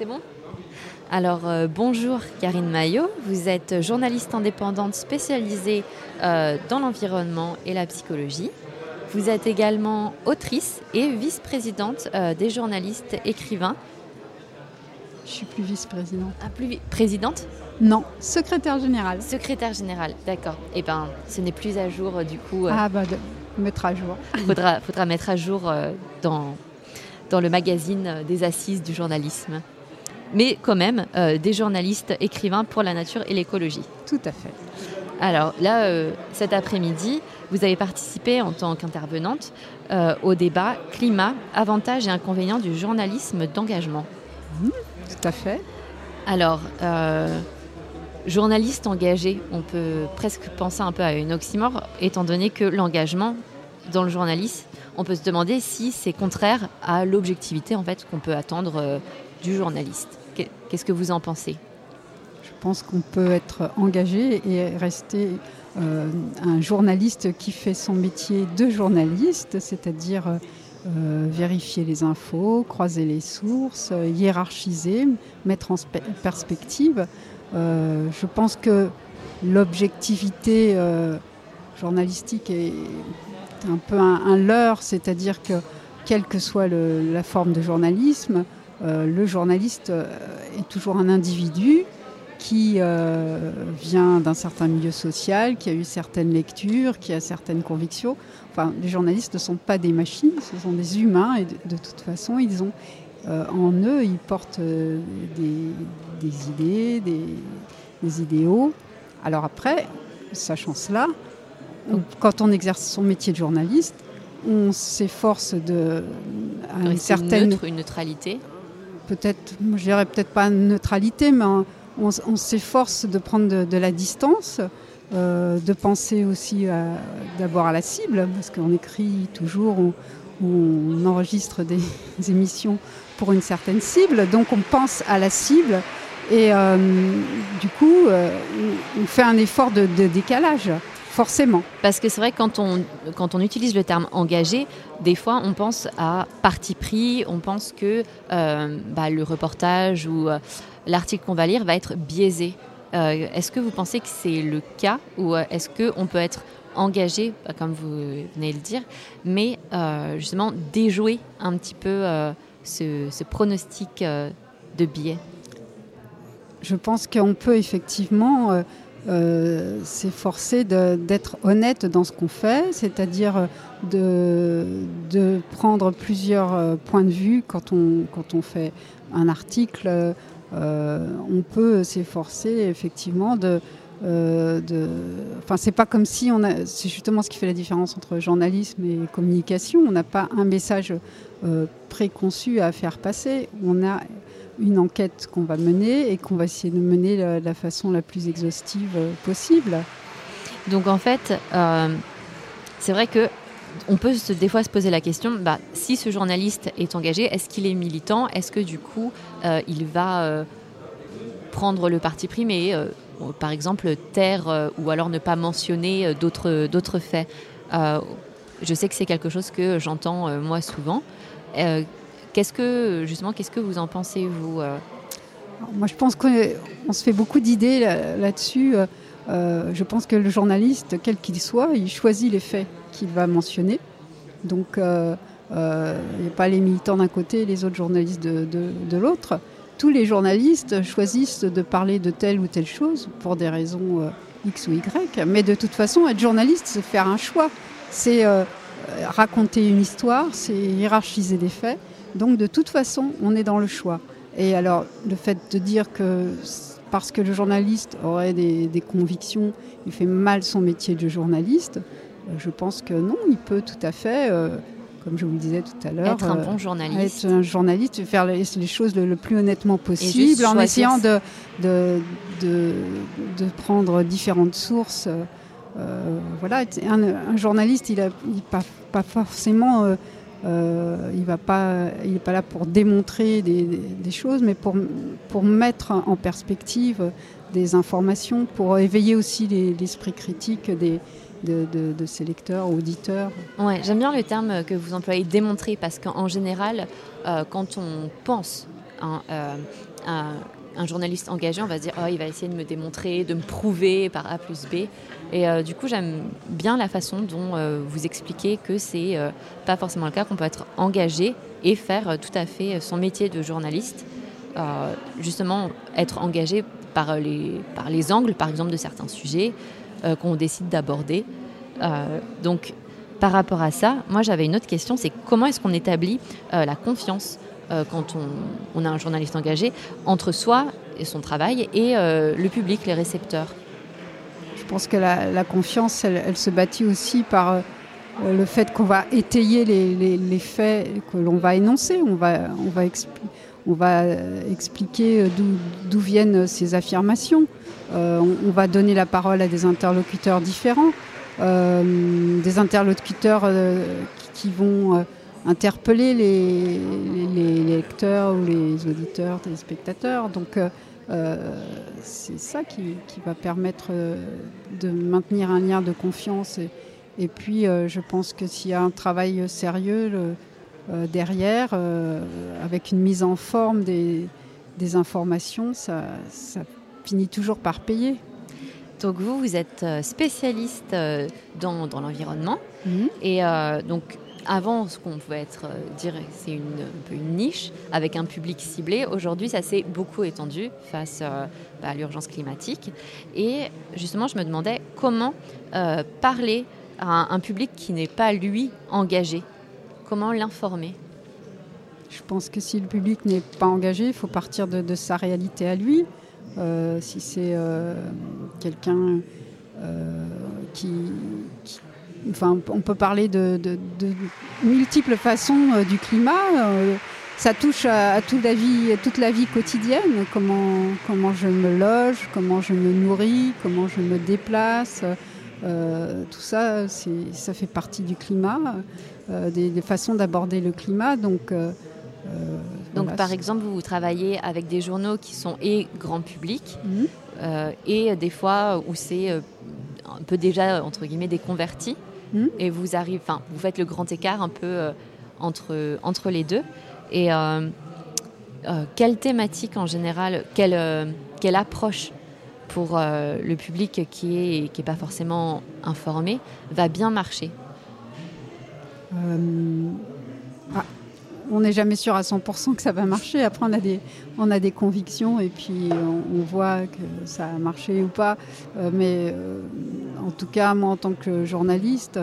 C'est bon? Alors euh, bonjour Karine Maillot, vous êtes journaliste indépendante spécialisée euh, dans l'environnement et la psychologie. Vous êtes également autrice et vice-présidente euh, des journalistes écrivains. Je suis plus vice-présidente. Ah, plus présidente? Non, secrétaire générale. Secrétaire générale, d'accord. Eh bien, ce n'est plus à jour du coup. ah bah, mettre à jour. faudra, faudra mettre à jour dans, dans le magazine des assises du journalisme mais quand même euh, des journalistes écrivains pour la nature et l'écologie. Tout à fait. Alors là, euh, cet après-midi, vous avez participé en tant qu'intervenante euh, au débat Climat, avantages et inconvénients du journalisme d'engagement. Mmh, tout à fait. Alors, journaliste engagé, on peut presque penser un peu à une oxymore, étant donné que l'engagement dans le journalisme, on peut se demander si c'est contraire à l'objectivité en fait qu'on peut attendre du journaliste. Qu'est-ce que vous en pensez? Je pense qu'on peut être engagé et rester euh, un journaliste qui fait son métier de journaliste, c'est-à-dire euh, vérifier les infos, croiser les sources, hiérarchiser, mettre en perspective. Euh, je pense que l'objectivité journalistique est un peu un, leurre, c'est-à-dire que quelle que soit la forme de journalisme, le journaliste euh, est toujours un individu qui euh, vient d'un certain milieu social, qui a eu certaines lectures, qui a certaines convictions. Enfin, les journalistes ne sont pas des machines, ce sont des humains et de, toute façon, ils ont en eux, ils portent des, idées, des, idéaux. Alors après, sachant cela, quand on exerce son métier de journaliste, on s'efforce de à une certaine une neutralité peut-être, je dirais peut-être pas neutralité, mais on, s'efforce de prendre de, la distance, euh, de penser aussi d'abord à la cible, parce qu'on écrit toujours ou, on enregistre des, émissions pour une certaine cible, donc on pense à la cible et euh, du coup euh, on fait un effort de décalage. Forcément. Parce que c'est vrai que quand on, quand on utilise le terme engagé, des fois on pense à parti pris, on pense que euh, bah, le reportage ou euh, l'article qu'on va lire va être biaisé. Euh, est-ce que vous pensez que c'est le cas ou est-ce qu'on peut être engagé, bah, comme vous venez de le dire, mais justement déjouer un petit peu ce, ce, pronostic de biais? Je pense qu'on peut effectivement euh, s'efforcer d'être honnête dans ce qu'on fait, c'est-à-dire de, prendre plusieurs euh, points de vue quand on, fait un article. Euh, on peut s'efforcer effectivement de, de, enfin, c'est pas comme si on a. C'est justement ce qui fait la différence entre journalisme et communication. On n'a pas un message préconçu à faire passer. On a une enquête qu'on va mener et qu'on va essayer de mener de la, façon la plus exhaustive euh, possible. Donc en fait, euh, c'est vrai que on peut des fois se poser la question, bah, si ce journaliste est engagé, est-ce qu'il est militant? Est-ce que du coup, euh, il va prendre le parti pris, mais par exemple taire ou alors ne pas mentionner d'autres faits? Je sais que c'est quelque chose que j'entends moi souvent. Qu'est-ce que, justement, qu'est-ce que vous en pensez, vous euh Moi, je pense qu'on se fait beaucoup d'idées là-dessus. Euh, je pense que le journaliste, quel qu'il soit, il choisit les faits qu'il va mentionner. Donc, euh, il n'y a pas les militants d'un côté et les autres journalistes de, de, l'autre. Tous les journalistes choisissent de parler de telle ou telle chose pour des raisons X ou Y. Mais de toute façon, être journaliste, c'est faire un choix. C'est raconter une histoire, c'est hiérarchiser des faits. Donc de toute façon, on est dans le choix. Et alors, le fait de dire que parce que le journaliste aurait des, convictions, il fait mal son métier de journaliste, euh, je pense que non, il peut tout à fait, euh, comme je vous le disais tout à l'heure, être un bon journaliste. Être un journaliste, faire les, choses le, plus honnêtement possible, en essayant de, de, de, prendre différentes sources. Euh, voilà, un, journaliste, il n'a pas, pas, forcément euh, il n'est pas là pour démontrer des, choses, mais pour, pour, mettre en perspective des informations, pour éveiller aussi l'esprit critique de, ses lecteurs, auditeurs. Ouais, J'aime bien le terme que vous employez, démontrer, parce qu'en général, euh, quand on pense un, un, journaliste engagé, on va se dire, oh, il va essayer de me démontrer, de me prouver par A plus B. Et du coup, j'aime bien la façon dont vous expliquez que c'est pas forcément le cas, qu'on peut être engagé et faire tout à fait son métier de journaliste. justement, être engagé par les, par les angles, par exemple, de certains sujets qu'on décide d'aborder. donc, par rapport à ça, moi j'avais une autre question, c'est comment est-ce qu'on établit euh, la confiance euh, quand on, a un journaliste engagé entre soi et son travail et euh, le public, les récepteurs? Pense que la, confiance, elle, se bâtit aussi par le fait qu'on va étayer les, faits que l'on va énoncer, on va, on va, va expliquer d'où viennent ces affirmations, on va donner la parole à des interlocuteurs différents. Euh, des interlocuteurs euh, qui, vont euh, interpeller les, lecteurs ou les auditeurs, les spectateurs. Donc c'est ça qui, va permettre de maintenir un lien de confiance. Et, puis je pense que s'il y a un travail sérieux derrière, avec une mise en forme des, informations, ça finit toujours par payer. Donc vous, vous êtes euh, spécialiste euh, dans, l'environnement. Mhm. Et euh, donc avant, ce qu'on pouvait être, dire, c'est une, niche avec un public ciblé. Aujourd'hui, ça s'est beaucoup étendu face bah, à l'urgence climatique. Et justement, je me demandais comment parler à un, public qui n'est pas, lui, engagé. Comment l'informer? Je pense que si le public n'est pas engagé, il faut partir de sa réalité à lui. Euh, si c'est euh, quelqu'un euh, qui, Enfin, on peut parler de, multiples façons du climat. ça touche à, toute, la vie, toute la vie quotidienne. Comment, comment je me loge, comment je me nourris, comment je me déplace. tout ça, ça fait partie du climat, des, des, façons d'aborder le climat. Donc, euh, Donc, par exemple, vous, travaillez avec des journaux qui sont et grand public, mhm. euh, et des fois où c'est euh, un peu déjà, entre guillemets, des et vous, arrivez, vous faites le grand écart un peu entre, entre les deux. Et quelle thématique en général, quelle, quelle approche pour le public qui n'est qui est pas forcément informé va bien marcher? On n'est jamais sûr à 100% que ça va marcher. Après, on a des, on a des convictions et puis on, voit que ça a marché ou pas. Euh, mais euh, en tout cas, moi, en tant que journaliste,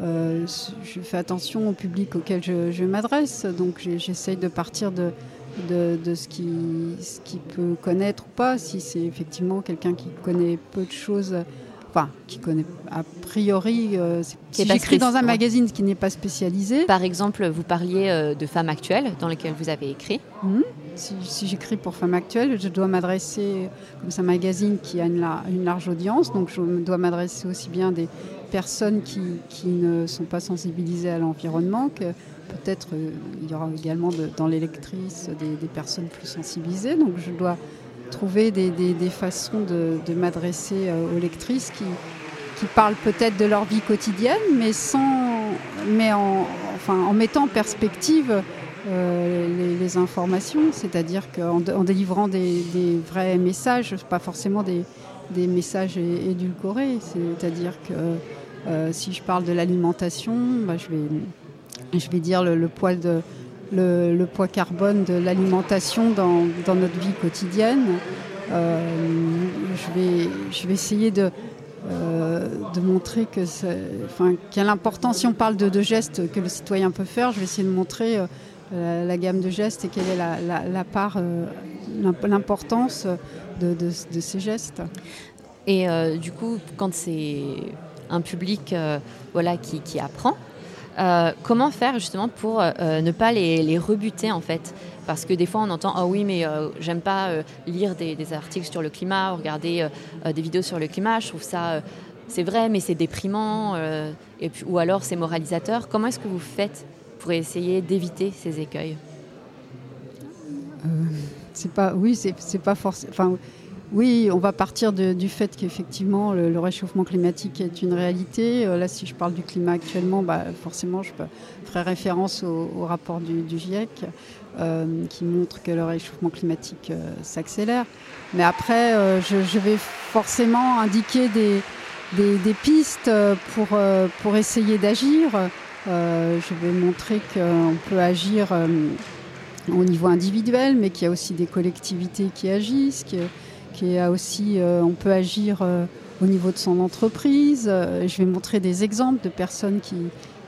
euh, je fais attention au public auquel je, m'adresse. Donc, j'essaye de partir de, de, ce qu'il ce qui peut connaître ou pas. Si c'est effectivement quelqu'un qui connaît peu de choses enfin, qui connaît a priori, euh, si j'écris dans un magazine qui n'est pas spécialisé. Par exemple, vous parliez euh, de Femmes Actuelles, dans lequel vous avez écrit. Mhm. Si, j'écris pour Femmes Actuelles, je dois m'adresser, comme c'est un magazine qui a une, une, large audience, donc je dois m'adresser aussi bien des personnes qui, qui, ne sont pas sensibilisées à l'environnement que peut-être euh, il y aura également dans les lectrices des, des personnes plus sensibilisées. Donc je dois trouver des, façons de, m'adresser euh, aux lectrices qui, qui parlent peut-être de leur vie quotidienne, mais, sans, mais en, en mettant en perspective euh, les, informations, c'est-à-dire qu'en en délivrant des, vrais messages, pas forcément des, messages édulcorés. C'est-à-dire que euh, si je parle de l'alimentation, bah, je, vais, je vais dire le, le poids de le, poids carbone de l'alimentation dans, notre vie quotidienne. Euh, je, vais, je vais essayer de, euh, de montrer que enfin, quelle importance, si on parle de, gestes que le citoyen peut faire, je vais essayer de montrer euh, la, gamme de gestes et quelle est la, part, l'importance de, de, ces gestes. Et du coup, quand c'est un public voilà, qui, qui apprend, euh, comment faire justement pour euh, euh, ne pas les, rebuter en fait? Parce que des fois on entend ah oui mais j'aime pas lire des, articles sur le climat, ou regarder des vidéos sur le climat, je trouve ça c'est vrai mais c'est déprimant ou alors c'est moralisateur. Comment est-ce que vous faites pour essayer d'éviter ces écueils? C'est pas oui c'est pas forcément Oui, on va partir du fait qu'effectivement le, réchauffement climatique est une réalité. là, si je parle du climat actuellement, bah, forcément, je ferai référence au, rapport du, GIEC qui montre que le réchauffement climatique s'accélère. Mais après, je, vais forcément indiquer des, pistes euh, pour, euh, essayer d'agir. Euh, je vais montrer qu'on peut agir au niveau individuel, mais qu'il y a aussi des collectivités qui agissent, a aussi, on peut agir au niveau de son entreprise. Je vais montrer des exemples de personnes qui...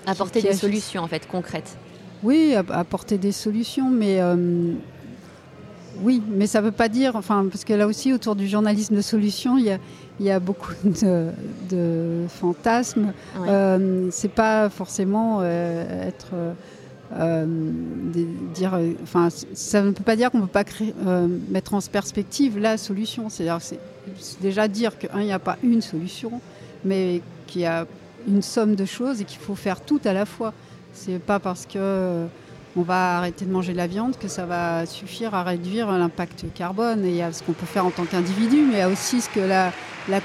Apporter des solutions en fait concrètes. Oui, apporter des solutions, mais oui, mais ça ne veut pas dire, enfin, parce que là aussi, autour du journalisme de solution, il y a, beaucoup de, fantasmes. Euh, c'est pas forcément euh, être. Euh, dire, enfin, ça ne peut pas dire qu'on ne peut pas créer, mettre en perspective la solution. C'est-à-dire, c'est déjà dire qu'il n'y a pas une solution, mais qu'il y a une somme de choses et qu'il faut faire tout à la fois. C'est pas parce que on va arrêter de manger de la viande, que ça va suffire à réduire l'impact carbone. Et il y a ce qu'on peut faire en tant qu'individu, mais il y a aussi ce que la,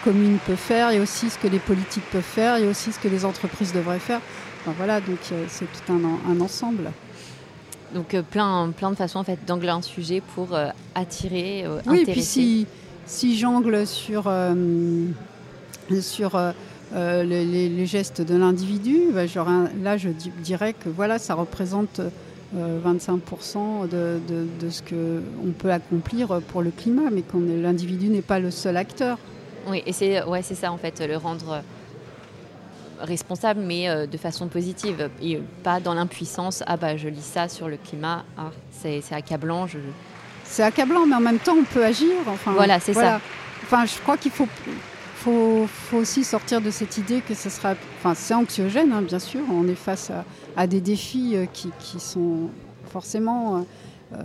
commune peut faire, il y a aussi ce que les politiques peuvent faire, il y a aussi ce que les entreprises devraient faire. Voilà, donc euh, c'est tout un, ensemble. Donc euh, plein, plein de façons en fait d'angler un sujet pour euh, attirer, oui, et puis si, si j'angle sur, sur les, gestes de l'individu, bah, là je dirais que voilà, ça représente 25% euh, de, ce qu'on peut accomplir pour le climat, mais que l'individu n'est pas le seul acteur. Oui, et c'est ouais, ça en fait, le rendre responsable, mais euh, de façon positive, et pas dans l'impuissance. Ah bah je lis ça sur le climat, ah, c'est accablant. Je... C'est accablant, mais en même temps on peut agir. Enfin, voilà, c'est ça. Enfin, je crois qu'il faut faut, faut, aussi sortir de cette idée que ce sera. Enfin, c'est anxiogène, hein, bien sûr. On est face à, des défis euh, qui, sont forcément euh,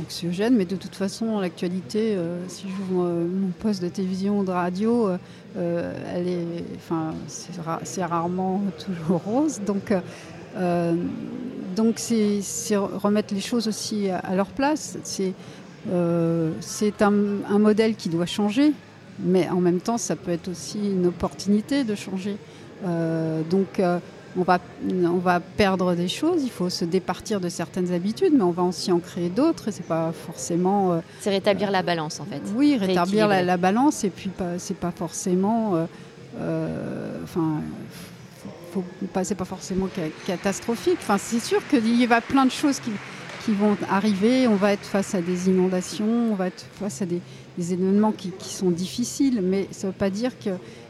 anxiogènes, mais de toute façon, l'actualité, euh, si j'ouvre mon poste de télévision ou de radio, elle est. Enfin, c'est rarement toujours rose. Donc. donc c'est remettre les choses aussi à, leur place. C'est un, un, modèle qui doit changer. Mais en même temps, ça peut être aussi une opportunité de changer. Euh, donc, euh, on, va, on va perdre des choses, il faut se départir de certaines habitudes, mais on va aussi en créer d'autres c'est pas forcément. Euh, c'est rétablir la balance en fait. Oui, rétablir la, balance et puis c'est pas forcément. Enfin. c'est pas forcément catastrophique. Enfin, c'est sûr qu'il y a plein de choses qui, qui vont arriver. On va être face à des inondations, on va être face à des, événements qui, sont difficiles, mais ça ne veut pas dire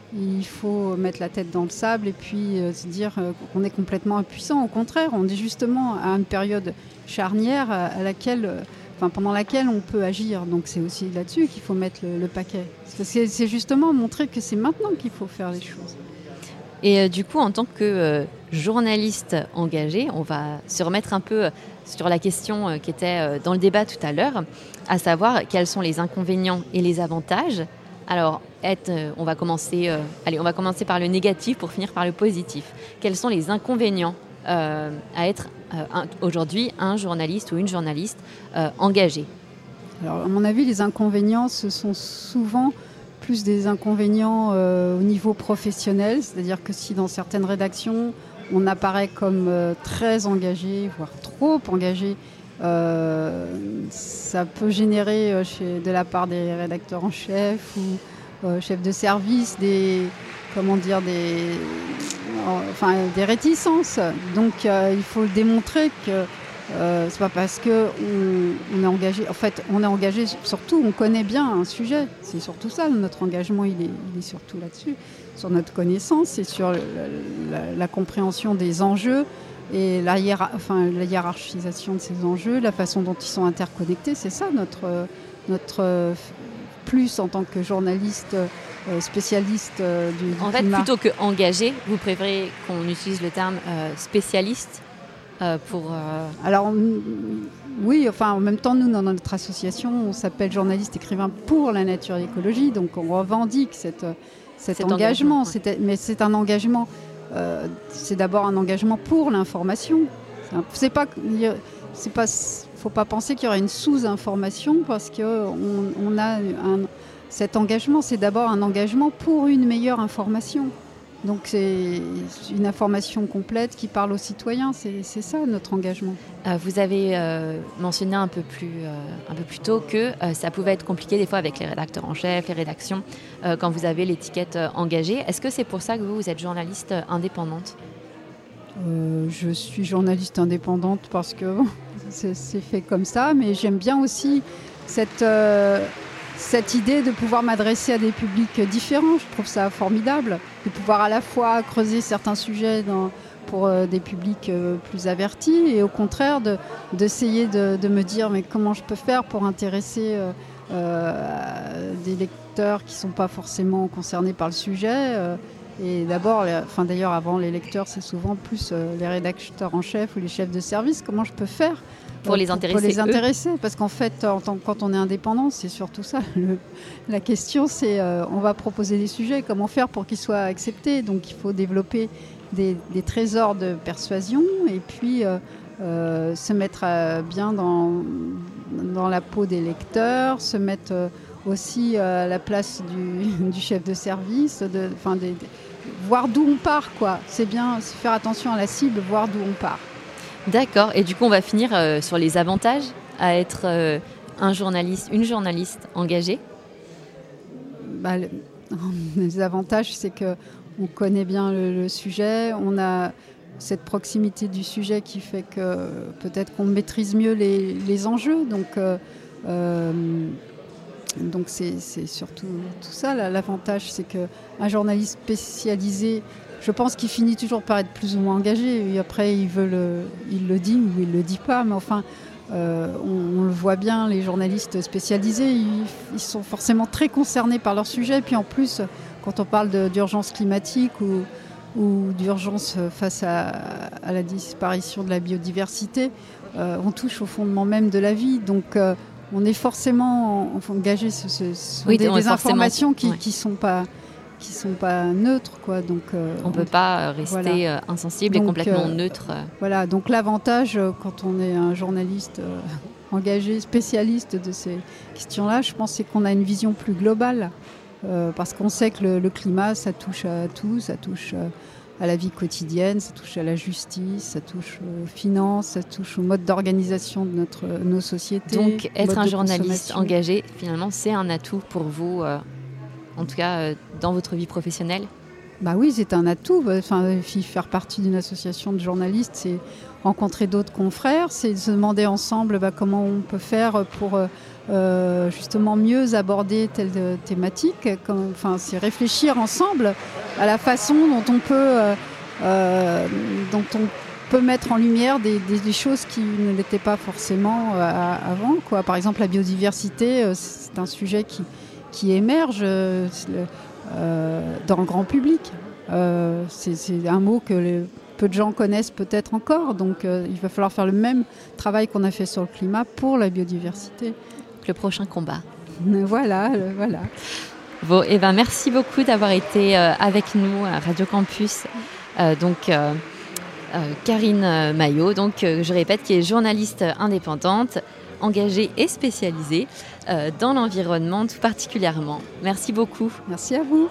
qu'il faut mettre la tête dans le sable et puis euh, se dire euh, qu'on est complètement impuissant. Au contraire, on est justement à une période charnière à, laquelle, euh, pendant laquelle on peut agir. Donc c'est aussi là-dessus qu'il faut mettre le, paquet. C'est justement montrer que c'est maintenant qu'il faut faire les choses. Et du coup, en tant que journaliste engagé, on va se remettre un peu sur la question euh, qui était euh, dans le débat tout à l'heure, à savoir quels sont les inconvénients et les avantages. Alors, être, euh, on va commencer, par le négatif pour finir par le positif. Quels sont les inconvénients à être aujourd'hui un journaliste ou une journaliste engagée? Alors, à mon avis, les inconvénients, ce sont souvent plus des inconvénients au niveau professionnel, c'est-à-dire que si dans certaines rédactions, on apparaît comme euh, très engagé, voire trop engagé. Euh, ça peut générer euh, de la part des rédacteurs en chef ou chefs de service des comment dire des enfin des réticences. Donc il faut le démontrer que euh, c'est pas parce que on, est engagé. En fait, on est engagé surtout. On connaît bien un sujet. C'est surtout ça. Notre engagement, il est surtout là-dessus, sur notre connaissance et sur la, compréhension des enjeux et la, enfin, la hiérarchisation de ces enjeux, la façon dont ils sont interconnectés. C'est ça notre notre plus en tant que journaliste euh, spécialiste euh, du, En fait, plutôt que engagé, vous préférez qu'on utilise le terme spécialiste euh, pour. Euh, Alors oui, enfin en même temps, nous dans notre association, on s'appelle journaliste écrivain pour la nature et l'écologie, donc on revendique cette, cet, engagement. Mais c'est un engagement. Euh, c'est d'abord un engagement pour l'information. C'est pas, c'est pas, faut pas penser qu'il y aura une sous-information parce qu'on on a cet engagement, c'est d'abord un engagement pour une meilleure information. Donc c'est une information complète qui parle aux citoyens, c'est ça notre engagement. Euh, vous avez euh, mentionné un peu, plus, euh, un peu plus tôt que ça pouvait être compliqué des fois avec les rédacteurs en chef, les rédactions, quand vous avez l'étiquette engagée. Est-ce que c'est pour ça que vous, vous êtes journaliste indépendante? Je suis journaliste indépendante parce que c'est fait comme ça, mais j'aime bien aussi cette cette idée de pouvoir m'adresser à des publics différents. Je trouve ça formidable, de pouvoir à la fois creuser certains sujets pour euh, des publics euh, plus avertis et au contraire d'essayer de, me dire comment je peux faire pour intéresser euh, des lecteurs qui ne sont pas forcément concernés par le sujet. Et d'abord, enfin d'ailleurs avant les lecteurs, c'est souvent plus les rédacteurs en chef ou les chefs de service. Comment je peux faire pour les intéresser. Pour les intéresser, parce qu'en fait, quand on est indépendant, c'est surtout ça. la question, c'est euh, on va proposer des sujets, comment faire pour qu'ils soient acceptés? Donc, il faut développer des, trésors de persuasion et puis euh, euh, se mettre bien dans, dans la peau des lecteurs, se mettre aussi à la place du, chef de service, de, voir d'où on part, quoi. C'est bien, faire attention à la cible, voir d'où on part. D'accord. Et du coup, on va finir euh, sur les avantages à être euh, un journaliste, une journaliste engagée. Bah, les avantages, c'est que on connaît bien le, sujet, on a cette proximité du sujet qui fait que peut-être qu'on maîtrise mieux les, enjeux. Donc, euh, donc c'est surtout tout ça. L'avantage, c'est qu'un journaliste spécialisé je pense qu'il finit toujours par être plus ou moins engagé. Et après, il, veut le, il le dit ou il le dit pas. Mais enfin, euh, on, le voit bien, les journalistes spécialisés, ils, sont forcément très concernés par leur sujet. Et puis en plus, quand on parle d'urgence climatique ou, ou d'urgence face à, la disparition de la biodiversité, euh, on touche au fondement même de la vie. Donc, euh, on est forcément engagé. Ce, ce, des, informations qui ne sont pas qui sont pas neutres quoi. Donc euh, on peut pas rester euh, insensible et complètement euh, neutre voilà. Donc l'avantage quand on est un journaliste engagé spécialiste de ces questions là je pense c'est qu'on a une vision plus globale parce qu'on sait que le, climat ça touche à tout ça touche à la vie quotidienne, ça touche à la justice, ça touche aux finances, ça touche au mode d'organisation de notre, nos sociétés. Donc être un journaliste engagé, finalement, c'est un atout pour vous en tout cas euh, dans votre vie professionnelle? Bah oui, c'est un atout. Enfin, faire partie d'une association de journalistes, c'est rencontrer d'autres confrères, c'est se demander ensemble bah, comment on peut faire pour euh, euh, justement mieux aborder telle thématique. enfin, c'est réfléchir ensemble à la façon dont on peut, mettre en lumière des, choses qui ne l'étaient pas forcément avant. Par exemple, la biodiversité, c'est un sujet qui émerge euh, euh, dans le grand public. Euh, c'est un mot que peu de gens connaissent peut-être encore, donc il va falloir faire le même travail qu'on a fait sur le climat pour la biodiversité. Le prochain combat. Voilà, voilà. Bon, eh ben merci beaucoup d'avoir été avec nous à Radio Campus. donc, Karine Maillot, donc je répète, qui est journaliste indépendante, engagée et spécialisée euh, dans l'environnement tout particulièrement. Merci beaucoup. Merci à vous.